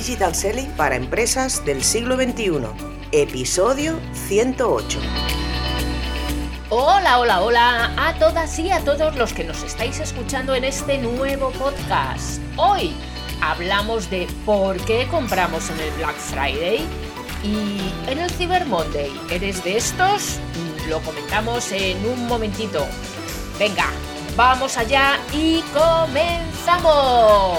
Digital Selling para empresas del siglo XXI, episodio 108. Hola, hola, hola a todas y a todos los que nos estáis escuchando en este nuevo podcast. Hoy hablamos de por qué compramos en el Black Friday y en el Cyber Monday. ¿Eres de estos? Lo comentamos en un momentito. Venga, vamos allá y comenzamos.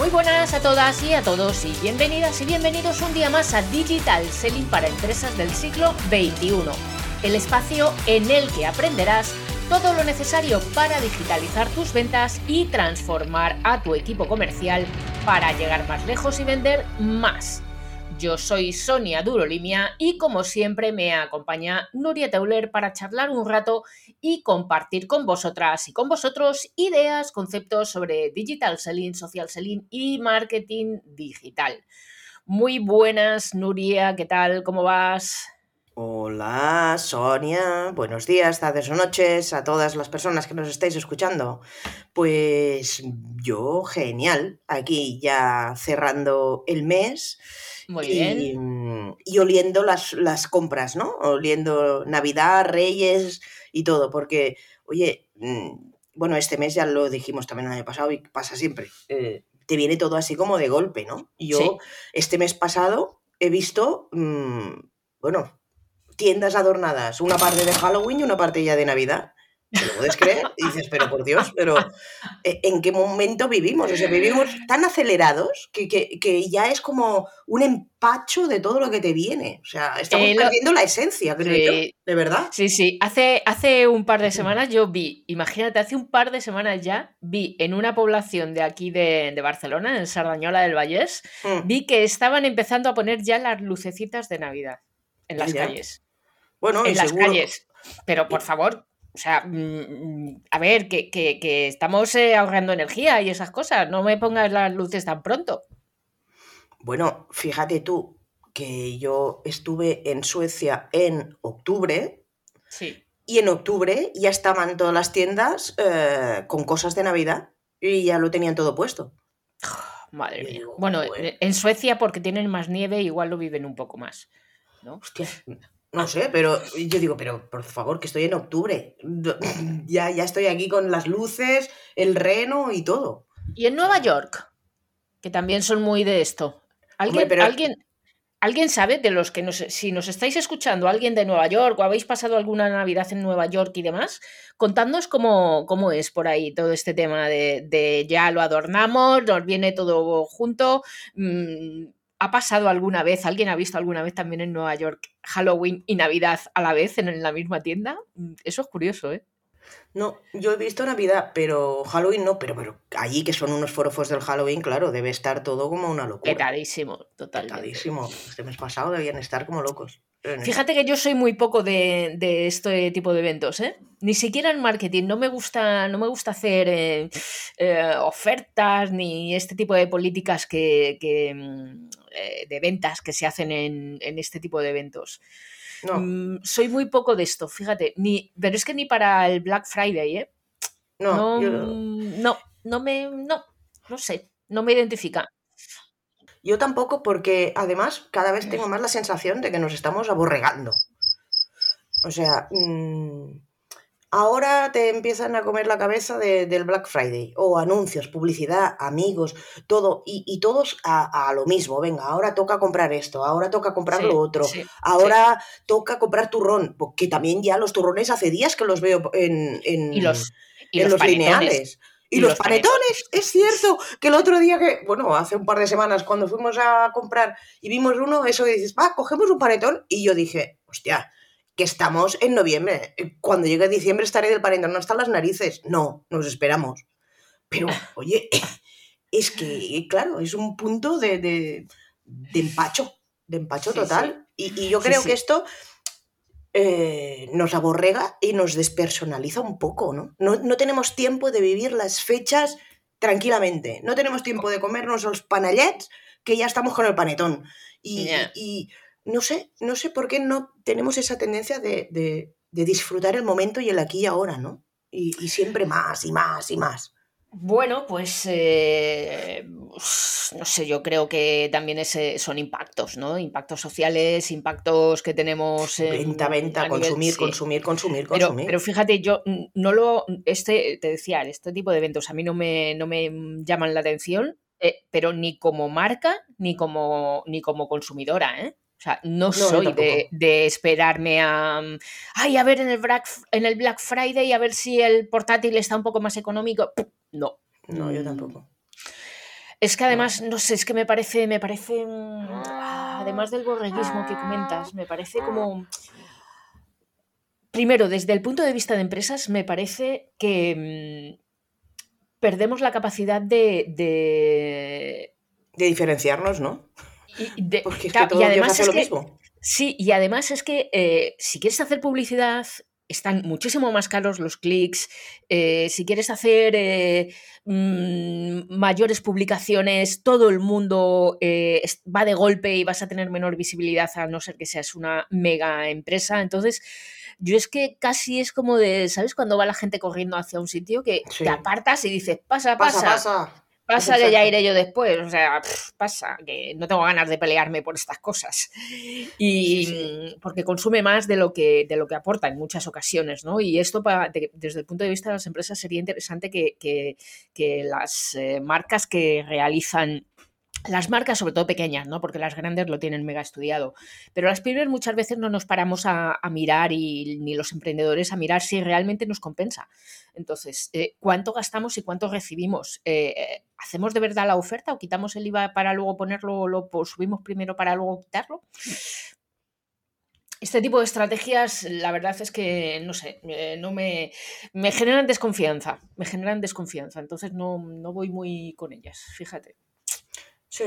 Muy buenas a todas y a todos y bienvenidas y bienvenidos un día más a Digital Selling para empresas del siglo XXI, el espacio en el que aprenderás todo lo necesario para digitalizar tus ventas y transformar a tu equipo comercial para llegar más lejos y vender más. Yo soy Sonia Durolimia y como siempre me acompaña Nuria Teuler para charlar un rato y compartir con vosotras y con vosotros ideas, conceptos sobre digital selling, social selling y marketing digital. Muy buenas, Nuria, ¿qué tal? ¿Cómo vas? Hola, Sonia. Buenos días, tardes o noches a todas las personas que nos estáis escuchando. Pues yo, genial. Aquí ya cerrando el mes. Muy bien. Y, oliendo las, las, compras, ¿no? Oliendo Navidad, Reyes y todo, porque, oye, mm, bueno, este mes ya lo dijimos también el año pasado y pasa siempre. Eh, te viene todo así como de golpe, ¿no? Yo, este mes pasado, he visto, mmm, bueno, tiendas adornadas, una parte de Halloween y una parte ya de Navidad. ¿Te lo puedes creer? Y dices, pero por Dios, pero eh, ¿en qué momento vivimos? O sea, vivimos tan acelerados que, que, ya es como un empacho de todo lo que te viene. O sea, estamos eh, perdiendo la esencia, creo yo, de verdad. Sí, sí. Hace, hace un par de semanas yo vi, imagínate, hace un par de semanas ya, vi en una población de aquí de, de Barcelona, en Sardañola del Vallés, mm. vi que estaban empezando a poner ya las lucecitas de Navidad en las calles. Bueno, en las calles. Pero por favor, o sea, mm, a ver, que, estamos eh, ahorrando energía y esas cosas. No me pongas las luces tan pronto. Bueno, fíjate tú que yo estuve en Suecia en octubre. Sí. Y en octubre ya estaban todas las tiendas eh, con cosas de Navidad y ya lo tenían todo puesto. madre mía. Bueno, en Suecia porque tienen más nieve, igual lo viven un poco más. ¿no? Hostia, no sé, pero yo digo, pero por favor, que estoy en octubre. Ya, ya estoy aquí con las luces, el reno y todo. Y en Nueva York, que también son muy de esto. ¿Alguien, ¿alguien, ¿alguien sabe de los que nos, si nos estáis escuchando, alguien de Nueva York o habéis pasado alguna Navidad en Nueva York y demás, contadnos cómo, cómo es por ahí todo este tema de, de ya lo adornamos, nos viene todo junto. Mmm, ¿Ha pasado alguna vez, alguien ha visto alguna vez también en Nueva York Halloween y Navidad a la vez en, la misma tienda? Mm, eso es curioso, ¿eh? No, yo he visto Navidad, pero Halloween no, pero, pero allí que son unos forofos del Halloween, claro, debe estar todo como una locura. Petadísimo, totalmente. Petadísimo. Este mes pasado debían estar como locos. Fíjate que yo soy muy poco de, este tipo de eventos, ¿eh? Ni siquiera en marketing. No me gusta, no me gusta hacer eh, eh, ofertas ni este tipo de políticas que, mm, eh, de ventas que se hacen en, este tipo de eventos. Mm, soy muy poco de esto, fíjate. Ni, pero es que ni para el Black Friday, ¿eh? No, no, no, me. No, no sé. No me identifica. Yo tampoco, porque además cada vez tengo más la sensación de que nos estamos aborregando. O sea, mm, ahora te empiezan a comer la cabeza del Black Friday, o anuncios, publicidad, amigos, todo, y, todos a, lo mismo. Venga, ahora toca comprar esto, ahora toca comprar lo otro, ahora toca comprar turrón, porque también ya los turrones hace días que los veo en, en, los, los lineales. Y, los, panetones, es cierto que el otro día que, bueno, hace un par de semanas cuando fuimos a comprar y vimos uno, eso que dices, va, cogemos un panetón y yo dije, hostia, que estamos en noviembre, cuando llegue diciembre estaré del panetón, no están las narices, no, nos esperamos. Pero, oye, es que, claro, es un punto de, de, empacho, de empacho total. Y, yo creo que esto eh, nos aborrega y nos despersonaliza un poco, ¿no? ¿no? tenemos tiempo de vivir las fechas tranquilamente, no tenemos tiempo de comernos los panallets que ya estamos con el panetón. Y, no sé, no sé por qué no tenemos esa tendencia de, de disfrutar el momento y el aquí y ahora, ¿no? Y, y siempre más y más y más. Bueno, pues eh, no sé, yo creo que también ese son impactos, ¿no? Impactos sociales, impactos que tenemos. venta, venta, consumir, consumir, consumir, consumir, pero, fíjate, yo no lo. Este, te decía, este tipo de eventos a mí no me, no me llaman la atención, eh, pero ni como marca ni como, ni como consumidora, ¿eh? O sea, no, soy de, esperarme a. Ay, a ver en el, Black, en el Black Friday, a ver si el portátil está un poco más económico. No. No, yo tampoco. Es que además, no, sé, es que me parece, me parece. Además del borreguismo que comentas, me parece como. Primero, desde el punto de vista de empresas, me parece que mm, perdemos la capacidad de, de... de diferenciarnos, ¿no? Y, Porque es que todo además es lo mismo. Sí, y además es que eh, si quieres hacer publicidad, están muchísimo más caros los clics. Eh, si quieres hacer eh, mm, mayores publicaciones, todo el mundo va de golpe y vas a tener menor visibilidad a no ser que seas una mega empresa. Entonces, yo es que casi es como de, ¿sabes? Cuando va la gente corriendo hacia un sitio que te apartas y dices, pasa, pasa. pasa, pasa. Pasa que ya iré yo después, o sea, pasa que no tengo ganas de pelearme por estas cosas. Y porque consume más de lo que, de lo que aporta en muchas ocasiones, ¿no? Y esto desde el punto de vista de las empresas sería interesante que, que, las eh, marcas que realizan las marcas, sobre todo pequeñas, ¿no? Porque las grandes lo tienen mega estudiado. Pero las pymes muchas veces no nos paramos a, mirar y ni los emprendedores a mirar si realmente nos compensa. Entonces, eh, ¿cuánto gastamos y cuánto recibimos? Eh, ¿Hacemos de verdad la oferta o quitamos el IVA para luego ponerlo, lo subimos primero para luego quitarlo? Este tipo de estrategias, la verdad es que, no sé, eh, no me, me generan desconfianza, me generan desconfianza, entonces no, no voy muy con ellas, fíjate. Sí.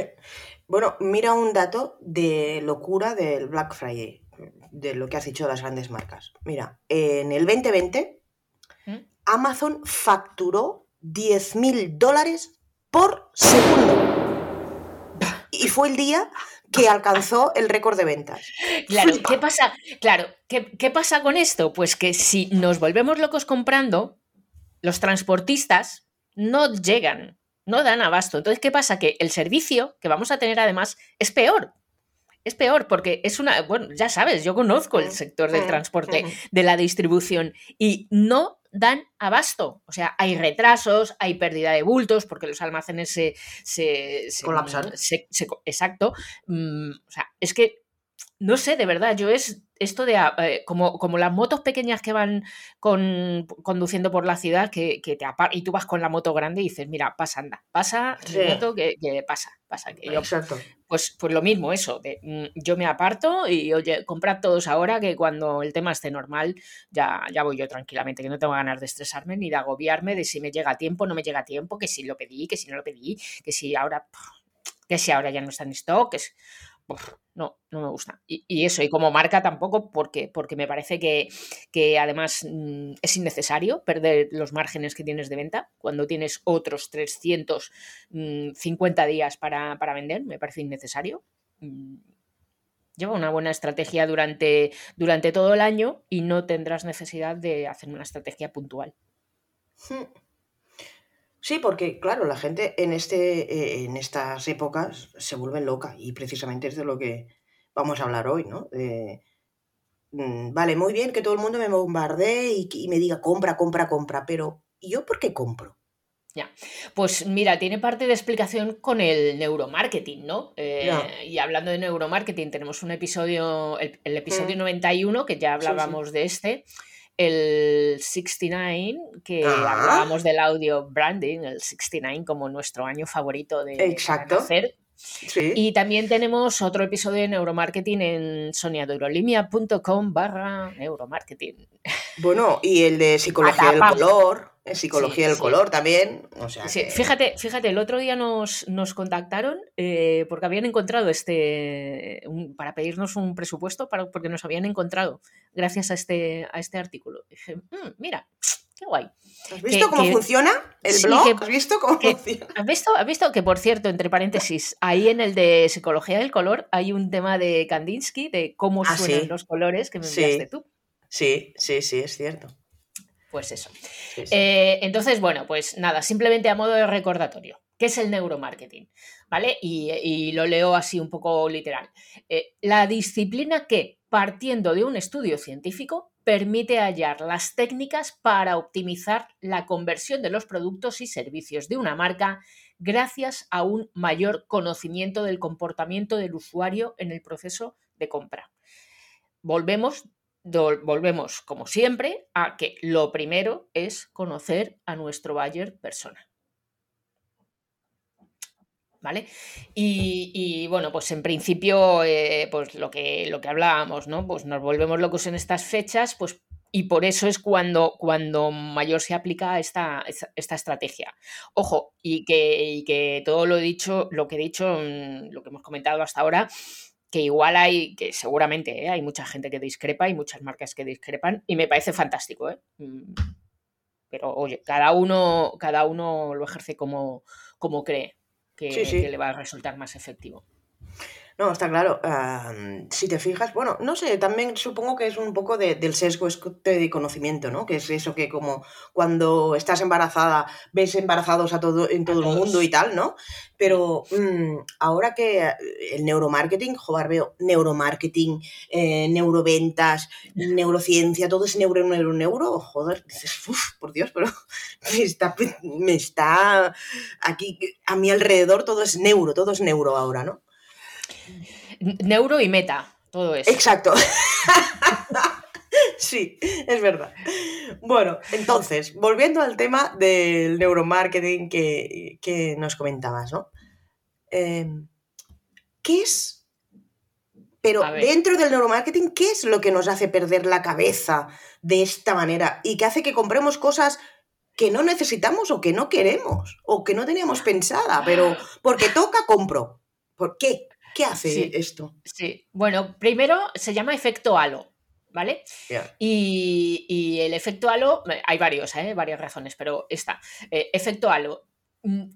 Bueno, mira un dato de locura del Black Friday, de lo que has dicho de las grandes marcas. Mira, en el 2020, ¿Mm? Amazon facturó 10.000 dólares por segundo. Y fue el día que alcanzó el récord de ventas. Claro, ¿qué pasa? Claro, ¿qué, ¿qué pasa con esto? Pues que si nos volvemos locos comprando, los transportistas no llegan no dan abasto. Entonces, ¿qué pasa? Que el servicio que vamos a tener además es peor. Es peor porque es una, bueno, ya sabes, yo conozco el mm, sector del mm, transporte, mm. de la distribución y no dan abasto. O sea, hay retrasos, hay pérdida de bultos porque los almacenes se, se, colapsan. exacto. o sea, es que no sé, de verdad, yo es esto de ah, eh, como, como las motos pequeñas que van con, conduciendo por la ciudad, que, te y tú vas con la moto grande y dices, mira, pasa, anda, pasa, moto que, pasa, pasa. Que Exacto. Pues, pues lo mismo, eso, mm, yo me aparto y oye, comprad todos ahora que cuando el tema esté normal, ya, ya voy yo tranquilamente, que no tengo ganas de estresarme ni de agobiarme de si me llega a tiempo, no me llega a tiempo, que si lo pedí, que si no lo pedí, que si ahora, que si ahora ya no está en stock, que no, no me gusta. Y, eso, y como marca tampoco, porque, porque me parece que, que además mm, es innecesario perder los márgenes que tienes de venta cuando tienes otros 350 mm, días para, vender, me parece innecesario. Mm, lleva una buena estrategia durante, durante todo el año y no tendrás necesidad de hacer una estrategia puntual. Hmm. Sí, porque claro, la gente en, este, eh, en estas épocas se vuelve loca y precisamente es de lo que vamos a hablar hoy, ¿no? Mm, vale, muy bien que todo el mundo me bombardee y, me diga compra, compra, compra, pero ¿y yo por qué compro? Ya, pues mira, tiene parte de explicación con el neuromarketing, ¿no? Eh, y hablando de neuromarketing, tenemos un episodio, el, episodio 91, mm. que ya hablábamos de este, el 69, que ah. hablábamos del audio branding, el 69 como nuestro año favorito de Exacto. hacer. Y también tenemos otro episodio de neuromarketing en soniadurolimia.com barra neuromarketing. Bueno, y el de psicología del color, psicología del color también. O sea fíjate, fíjate, el otro día nos, contactaron eh, porque habían encontrado este, para pedirnos un presupuesto, para, porque nos habían encontrado gracias a este, a este artículo. dije, mm, mira, qué guay. ¿Has visto cómo funciona el blog? ¿Has visto cómo funciona? ¿has visto, ¿Has visto que, por cierto, entre paréntesis, ahí en el de psicología del color hay un tema de Kandinsky, de cómo ah, suenan los colores que me enviaste tú? Sí, sí, sí, es cierto. Pues eso. Eh, entonces, bueno, pues nada, simplemente a modo de recordatorio. ¿Qué es el neuromarketing? ¿Vale? Y, lo leo así un poco literal. Eh, la disciplina que, partiendo de un estudio científico, permite hallar las técnicas para optimizar la conversión de los productos y servicios de una marca gracias a un mayor conocimiento del comportamiento del usuario en el proceso de compra. Volvemos, volvemos como siempre, a que lo primero es conocer a nuestro buyer persona. ¿Vale? Y, bueno, pues en principio, eh, pues lo que, lo que hablábamos, ¿no? Pues nos volvemos locos en estas fechas, pues y por eso es cuando, cuando mayor se aplica esta, esta estrategia. Ojo, y que, que, todo lo dicho, lo que he dicho, mm, lo que hemos comentado hasta ahora, que igual hay, que seguramente ¿eh? hay mucha gente que discrepa y muchas marcas que discrepan, y me parece fantástico, ¿eh? Mm, pero oye, cada uno, cada uno lo ejerce como, como cree que, le va a resultar más efectivo. No, está claro. si te fijas, bueno, no sé, también supongo que es un poco del sesgo de conocimiento, ¿no? Que es eso que como cuando estás embarazada ves embarazados a todo, en todo el mundo y tal, ¿no? Pero mm, ahora que el neuromarketing, joder, veo neuromarketing, eh, neuroventas, neurociencia, todo es neuro, neuro, neuro, joder, dices, uff, por Dios, pero me está, me está aquí, a mi alrededor todo es neuro, todo es neuro ahora, ¿no? Neuro y meta, todo eso. Exacto. sí, es verdad. Bueno, entonces, volviendo al tema del neuromarketing que, nos comentabas, ¿no? Em, ¿Qué es? Pero dentro del neuromarketing, ¿qué es lo que nos hace perder la cabeza de esta manera y que hace que compremos cosas que no necesitamos o que no queremos o que no teníamos pensada, pero porque toca, compro? ¿Por qué? ¿Qué hace esto? Sí, bueno, primero se llama efecto halo. ¿Vale? Y, el efecto halo, eh, hay varios, ¿eh? varias razones, pero esta. Eh, efecto halo mm,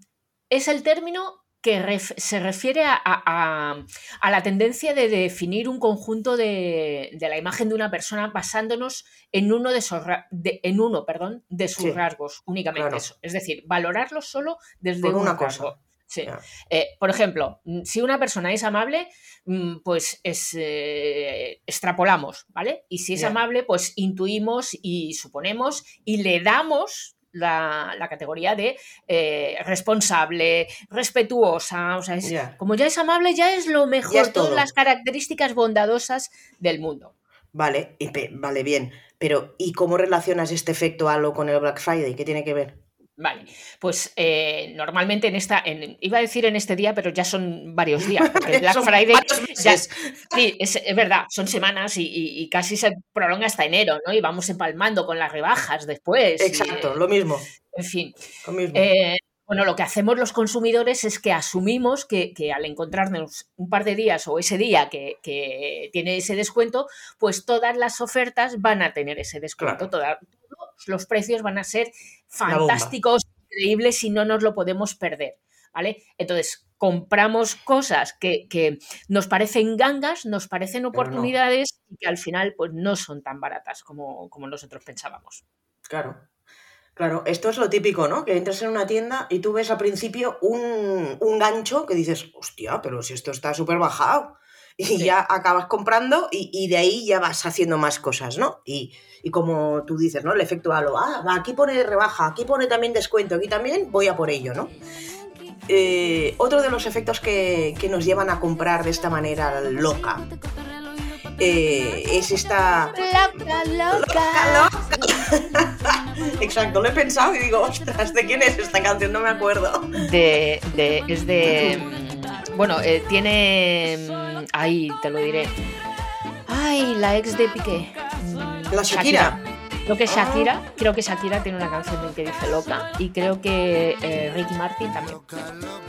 es el término que se refiere a, la tendencia de definir un conjunto de, la imagen de una persona basándonos en uno de, sus, en uno, perdón, de sus rasgos, únicamente eso. Es decir, valorarlo solo desde un una cosa. Sí. Eh, por ejemplo, mm, si una persona es amable, mm, pues es, eh, extrapolamos, ¿vale? Y si es amable, pues intuimos y suponemos y le damos la, categoría de eh, responsable, respetuosa, o sea, como ya es amable, ya es lo mejor, todas las características bondadosas del mundo. Vale, vale, bien. Pero, ¿y cómo relacionas este efecto halo con el Black Friday? ¿Qué tiene que ver? Vale, pues eh, normalmente en esta, iba a decir en este día, pero ya son varios días, porque Black Friday ya, sí, es, verdad, son semanas y, casi se prolonga hasta enero, ¿no? Y vamos empalmando con las rebajas después. Exacto, lo mismo. En fin. Lo mismo. Eh, bueno, lo que hacemos los consumidores es que asumimos que, al encontrarnos un par de días o ese día que, tiene ese descuento, pues todas las ofertas van a tener ese descuento. todos los precios van a ser fantásticos, increíbles y no nos lo podemos perder. ¿Vale? Entonces, compramos cosas que, nos parecen gangas, nos parecen oportunidades y que al final pues, no son tan baratas como, como nosotros pensábamos. Claro. Claro, esto es lo típico, ¿no? Que entras en una tienda y tú ves al principio un, gancho que dices, hostia, pero si esto está súper bajado. Y ya acabas comprando y, de ahí ya vas haciendo más cosas, ¿no? Y, como tú dices, ¿no? El efecto halo, ah, aquí pone rebaja, aquí pone también descuento, aquí también voy a por ello, ¿no? Eh, otro de los efectos que, que nos llevan a comprar de esta manera loca eh, es esta... Loca, loca. Exacto, lo he pensado y digo, ostras, ¿de quién es esta canción? No me acuerdo. De, de es de... Bueno, eh, tiene... Mm, ahí, te lo diré. Ay, la ex de Piqué. Mm, la Shakira. Creo que Shakira, ah. creo que Shakira tiene una canción que dice loca y creo que eh, Ricky Martin también.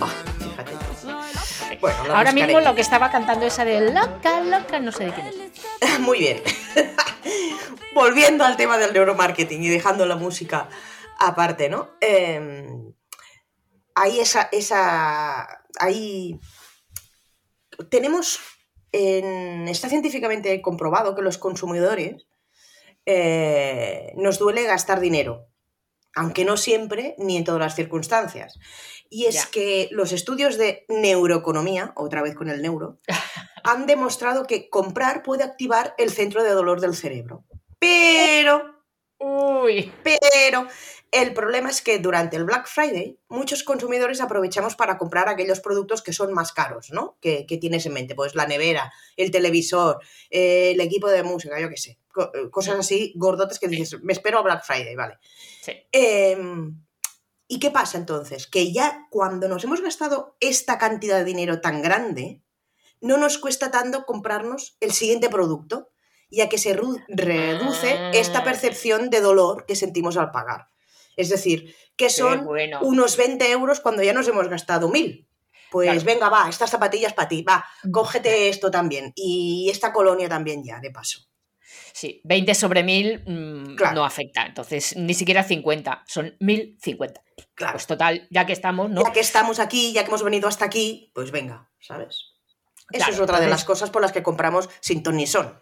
Ah, fíjate. Ahora mismo lo que estaba cantando esa de loca, loca, no sé de quién es. Muy bien. Volviendo al tema del neuromarketing y dejando la música aparte, ¿no? Em, hay esa, esa. Hay. Tenemos. está científicamente comprobado que los consumidores eh, nos duele gastar dinero, aunque no siempre ni en todas las circunstancias. Y es Ya. que los estudios de neuroeconomía, otra vez con el neuro, han demostrado que comprar puede activar el centro de dolor del cerebro. Pero Uy, pero el problema es que durante el Black Friday muchos consumidores aprovechamos para comprar aquellos productos que son más caros, ¿no? Que, que tienes en mente, pues la nevera, el televisor, eh, el equipo de música, yo qué sé, eh, cosas así gordotas que dices, me espero a Black Friday, vale. sí. Em, ¿Y qué pasa entonces? Que ya cuando nos hemos gastado esta cantidad de dinero tan grande, no nos cuesta tanto comprarnos el siguiente producto, ya que se reduce esta Ah. percepción de dolor que sentimos al pagar. Es decir, que Qué son bueno. unos 20 euros cuando ya nos hemos gastado mil. Pues Claro. venga, va, estas zapatillas para ti, va, cógete esto también y esta colonia también ya, de paso. Sí, 20 sobre 1000 mm, Claro. no afecta. Entonces, ni siquiera 50, son 1050. Claro, Pues total, ya que estamos, ¿no? ya que estamos aquí, ya que hemos venido hasta aquí, pues venga, ¿sabes? Eso Claro, es otra de las cosas por las que compramos sin ton ni son.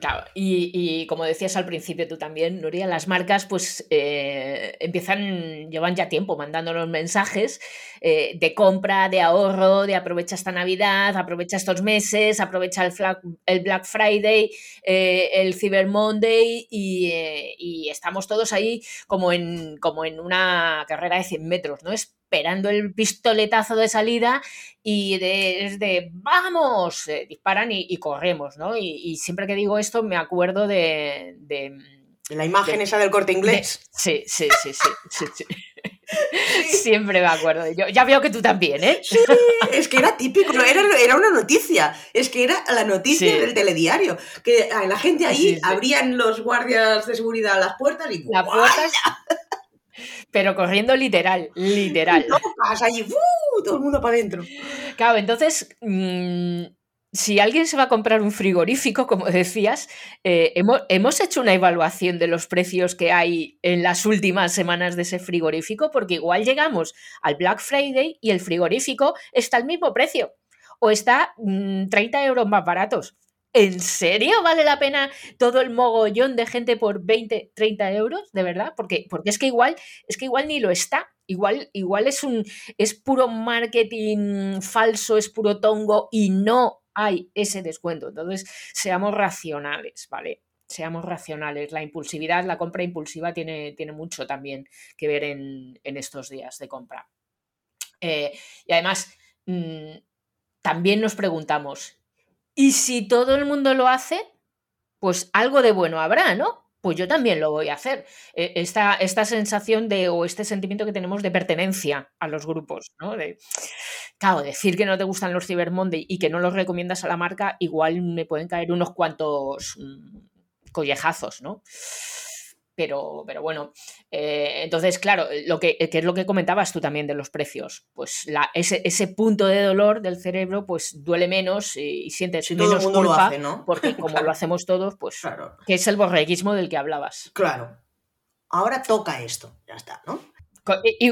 Claro, y, como decías al principio tú también, Nuria, las marcas pues eh, empiezan, llevan ya tiempo mandándonos mensajes eh, de compra, de ahorro, de aprovecha esta Navidad, aprovecha estos meses, aprovecha el, flag- el Black Friday, eh, el Cyber Monday y, estamos todos ahí como en, como en una carrera de 100 metros, ¿no? Esperando el pistoletazo de salida y de, es de vamos, eh, disparan y, y corremos, ¿no? Y, y siempre que digo esto me acuerdo de... de- La imagen De- esa del corte de- inglés. sí, sí, sí, sí, sí, sí. Siempre me acuerdo. Yo, ya veo que tú también, ¿eh? Sí, es que era típico, era, era una noticia, es que era la noticia Sí. del telediario, que la gente ahí abrían los guardias de seguridad las puertas y La ¡guau! Pero corriendo literal, literal. locas allí, ¡fu! todo el mundo para adentro. Claro, entonces, mm, si alguien se va a comprar un frigorífico, como decías, eh, hemos, hemos hecho una evaluación de los precios que hay en las últimas semanas de ese frigorífico, porque igual llegamos al Black Friday y el frigorífico está al mismo precio o está mm, 30 euros más baratos. ¿En serio vale la pena todo el mogollón de gente por 20, 30 euros? ¿De verdad? Porque, porque es que igual, es que igual ni lo está. Igual, igual es un es puro marketing falso, es puro tongo y no hay ese descuento. Entonces, seamos racionales, ¿vale? Seamos racionales. La impulsividad, la compra impulsiva tiene, tiene mucho también que ver en, en estos días de compra. Eh, y además, mm, también nos preguntamos, ¿y si todo el mundo lo hace? Pues algo de bueno habrá, ¿no? Pues yo también lo voy a hacer. Eh, Esta, esta sensación de, o este sentimiento que tenemos de pertenencia a los grupos, ¿no? De, claro, decir que no te gustan los Cyber Monday y que no los recomiendas a la marca, igual me pueden caer unos cuantos mm, collejazos, ¿no? Pero, pero bueno, eh, entonces, claro, lo que, que es lo que comentabas tú también de los precios. Pues la, ese, ese punto de dolor del cerebro, pues duele menos y, y sientes el menos lo culpa, hace, ¿no? porque como Claro. lo hacemos todos, pues Claro, que es el borreguismo del que hablabas. claro. Ahora toca esto, ya está, ¿no?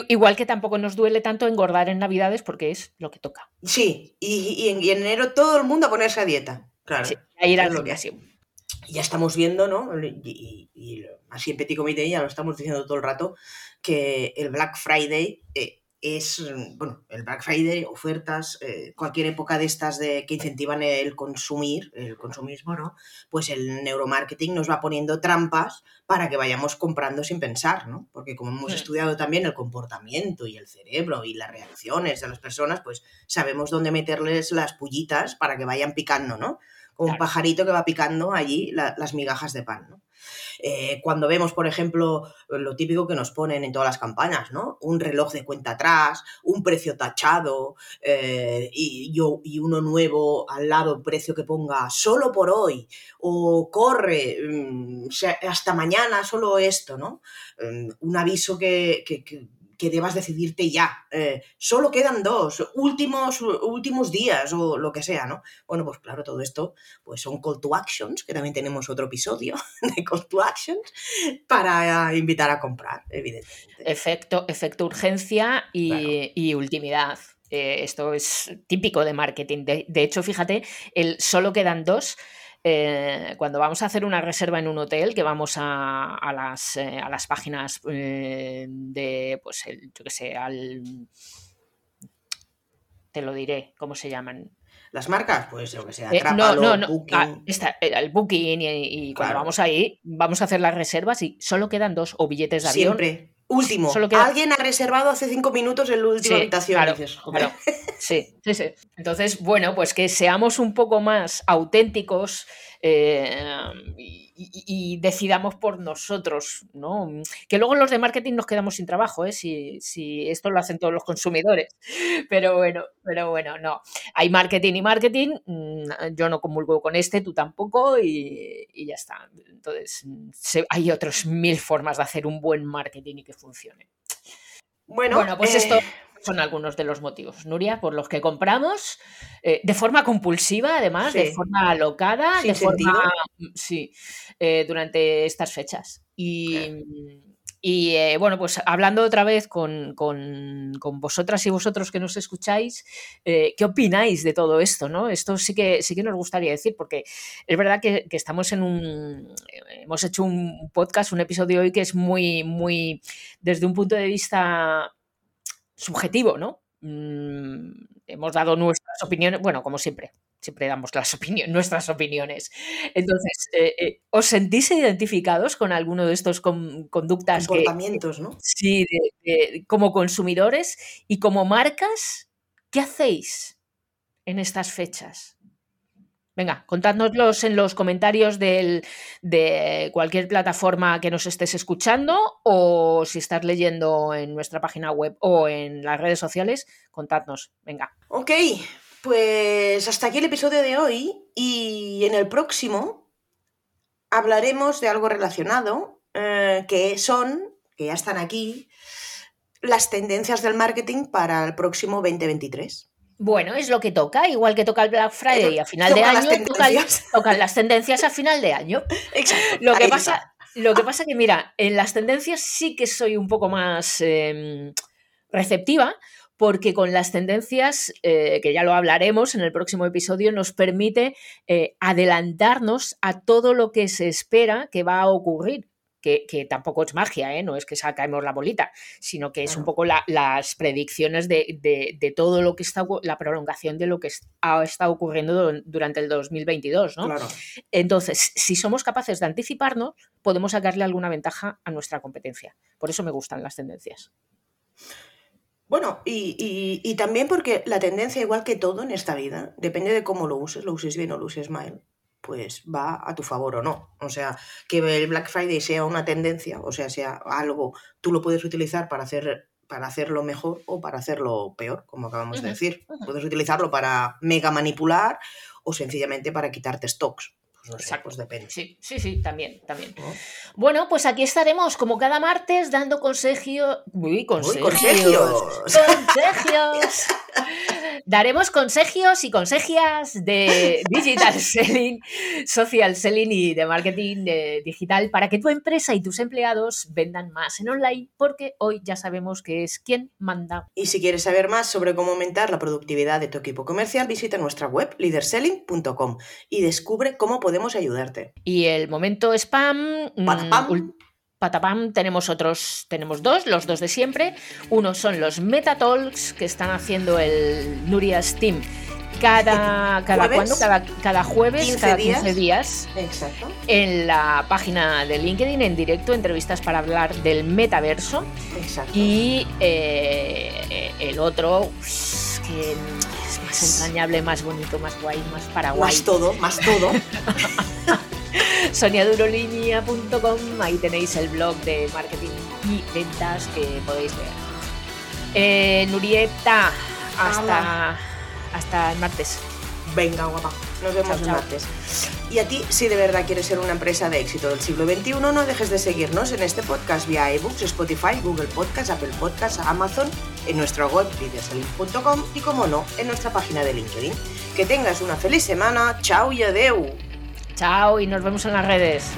Igual que tampoco nos duele tanto engordar en Navidades porque es lo que toca. Sí, y, y en, enero todo el mundo a ponerse a dieta. Claro. Sí, a ir al lo gimnasio. Ya estamos viendo, ¿no? Y, y- y así en Petit Comité ya lo estamos diciendo todo el rato, que el Black Friday eh, es, bueno, el Black Friday, ofertas, eh, cualquier época de estas de, que incentivan el consumir, el consumismo, ¿no? Pues el neuromarketing nos va poniendo trampas para que vayamos comprando sin pensar, ¿no? Porque como hemos Hmm. estudiado también el comportamiento y el cerebro y las reacciones de las personas, pues sabemos dónde meterles las pullitas para que vayan picando, ¿no? Un Claro. pajarito que va picando allí la- las migajas de pan, ¿no? Eh, cuando vemos, por ejemplo, lo típico que nos ponen en todas las campañas, ¿no? Un reloj de cuenta atrás, un precio tachado eh, y, yo- y uno nuevo al lado, precio que ponga solo por hoy o corre mm, hasta mañana solo esto, ¿no? Mm, un aviso que, que- que- que debas decidirte ya. eh, solo quedan dos, últimos, últimos días o lo que sea, ¿no? Bueno, pues claro, todo esto pues son call to actions, que también tenemos otro episodio de call to actions, para invitar a comprar, evidentemente. Efecto, efecto urgencia y, Claro. y ultimidad. Eh, esto es típico de marketing. De, de hecho, fíjate, el solo quedan dos. Eh, cuando vamos a hacer una reserva en un hotel, que vamos a, las, eh, a las, páginas eh, de, pues, el, yo qué sé, al... Te lo diré, ¿cómo se llaman? Las marcas, pues lo que sea, no, no, no, Booking. Ah, el Booking y, cuando vamos ahí, vamos a hacer las reservas y solo quedan dos o billetes de avión. Siempre. Último. Alguien ha reservado hace cinco minutos en la última habitación. Sí, sí, sí. Entonces, bueno, pues que seamos un poco más auténticos eh, y, decidamos por nosotros, ¿no? Que luego los de marketing nos quedamos sin trabajo, ¿eh? Si, si, esto lo hacen todos los consumidores. Pero bueno, pero bueno, no. Hay marketing y marketing. Mm, yo no comulgo con este, tú tampoco, y, ya está. Entonces, hay otras mil formas de hacer un buen marketing y que funcione. Bueno, bueno pues esto. Son algunos de los motivos, Nuria, por los que compramos eh, de forma compulsiva, además, de forma alocada, de forma. Sí, eh, durante estas fechas. Y. Eh, bueno, pues hablando otra vez con, vosotras y vosotros que nos escucháis, ¿qué opináis de todo esto? ¿no? Esto sí que, sí que nos gustaría decir, porque es verdad que, que, estamos en un. Hemos hecho un podcast, un episodio hoy que es muy, muy. desde un punto de vista subjetivo, ¿no? Mm, hemos dado nuestras opiniones, bueno, como siempre, siempre damos las opiniones, nuestras opiniones. Entonces, eh, eh, ¿os sentís identificados con alguno de estos conductas? Comportamientos, ¿no? Sí, como consumidores y como marcas, ¿qué hacéis en estas fechas? Venga, contádnoslos en los comentarios de cualquier plataforma que nos estés escuchando o si estás leyendo en nuestra página web o en las redes sociales, contadnos. Venga. Ok, pues hasta aquí el episodio de hoy y en el próximo hablaremos de algo relacionado eh, que son, que ya están aquí, las tendencias del marketing para el próximo 2023. Bueno, es lo que toca, igual que toca el Black Friday a final de año, tocan, las tendencias a final de año. Exacto. Lo que, pasa, lo que pasa que, mira, en las tendencias sí que soy un poco más em, receptiva, porque con las tendencias, eh, que ya lo hablaremos en el próximo episodio, nos permite eh, adelantarnos a todo lo que se espera que va a ocurrir que, tampoco es magia, ¿eh? no es que sacaemos la bolita, sino que es un poco las predicciones de, todo lo que está, la prolongación de lo que ha estado ocurriendo durante el 2022. ¿no? Entonces, si somos capaces de anticiparnos, podemos sacarle alguna ventaja a nuestra competencia. Por eso me gustan las tendencias. Bueno, y, también porque la tendencia, igual que todo en esta vida, depende de cómo lo uses, lo uses bien o lo uses mal, pues va a tu favor o no. O sea, que el Black Friday sea una tendencia, o sea, sea algo, tú lo puedes utilizar para hacer para hacerlo mejor o para hacerlo peor, como acabamos de decir. Puedes utilizarlo para mega manipular o sencillamente para quitarte stocks. Pues pues depende. Sí, sí, sí, también, también. Bueno, pues aquí estaremos como cada martes dando consejos. Uy, consejos. Consejios. Daremos consejos y consejias de digital selling, social selling y de marketing digital para que tu empresa y tus empleados vendan más en online, porque hoy ya sabemos que es quien manda. Y si quieres saber más sobre cómo aumentar la productividad de tu equipo comercial, visita nuestra web leaderselling.com y descubre cómo podemos ayudarte. Y el momento spam. Mm, patapam, tenemos otros, tenemos dos, los dos de siempre. Uno son los Metatalks que están haciendo el Nurias Team cada, cada, cada, cada jueves, cada 15 días, Exacto. en la página de LinkedIn, en directo, entrevistas para hablar del metaverso. Exacto. Y eh, el otro, pues, que es más entrañable, más bonito, más guay, más paraguay. Más todo, más todo. soniadurolinea.com, ahí tenéis el blog de marketing y ventas que podéis ver. Eh, Nurieta, hasta, hasta el martes. Venga, guapa. Nos vemos el martes. Y a ti, si de verdad quieres ser una empresa de éxito del siglo XXI, no dejes de seguirnos en este podcast vía ebooks, Spotify, Google Podcast, Apple Podcast, Amazon, en nuestra web videoselling.com y, como no, en nuestra página de LinkedIn. Que tengas una feliz semana. Chao y adeu. Chao y nos vemos en las redes.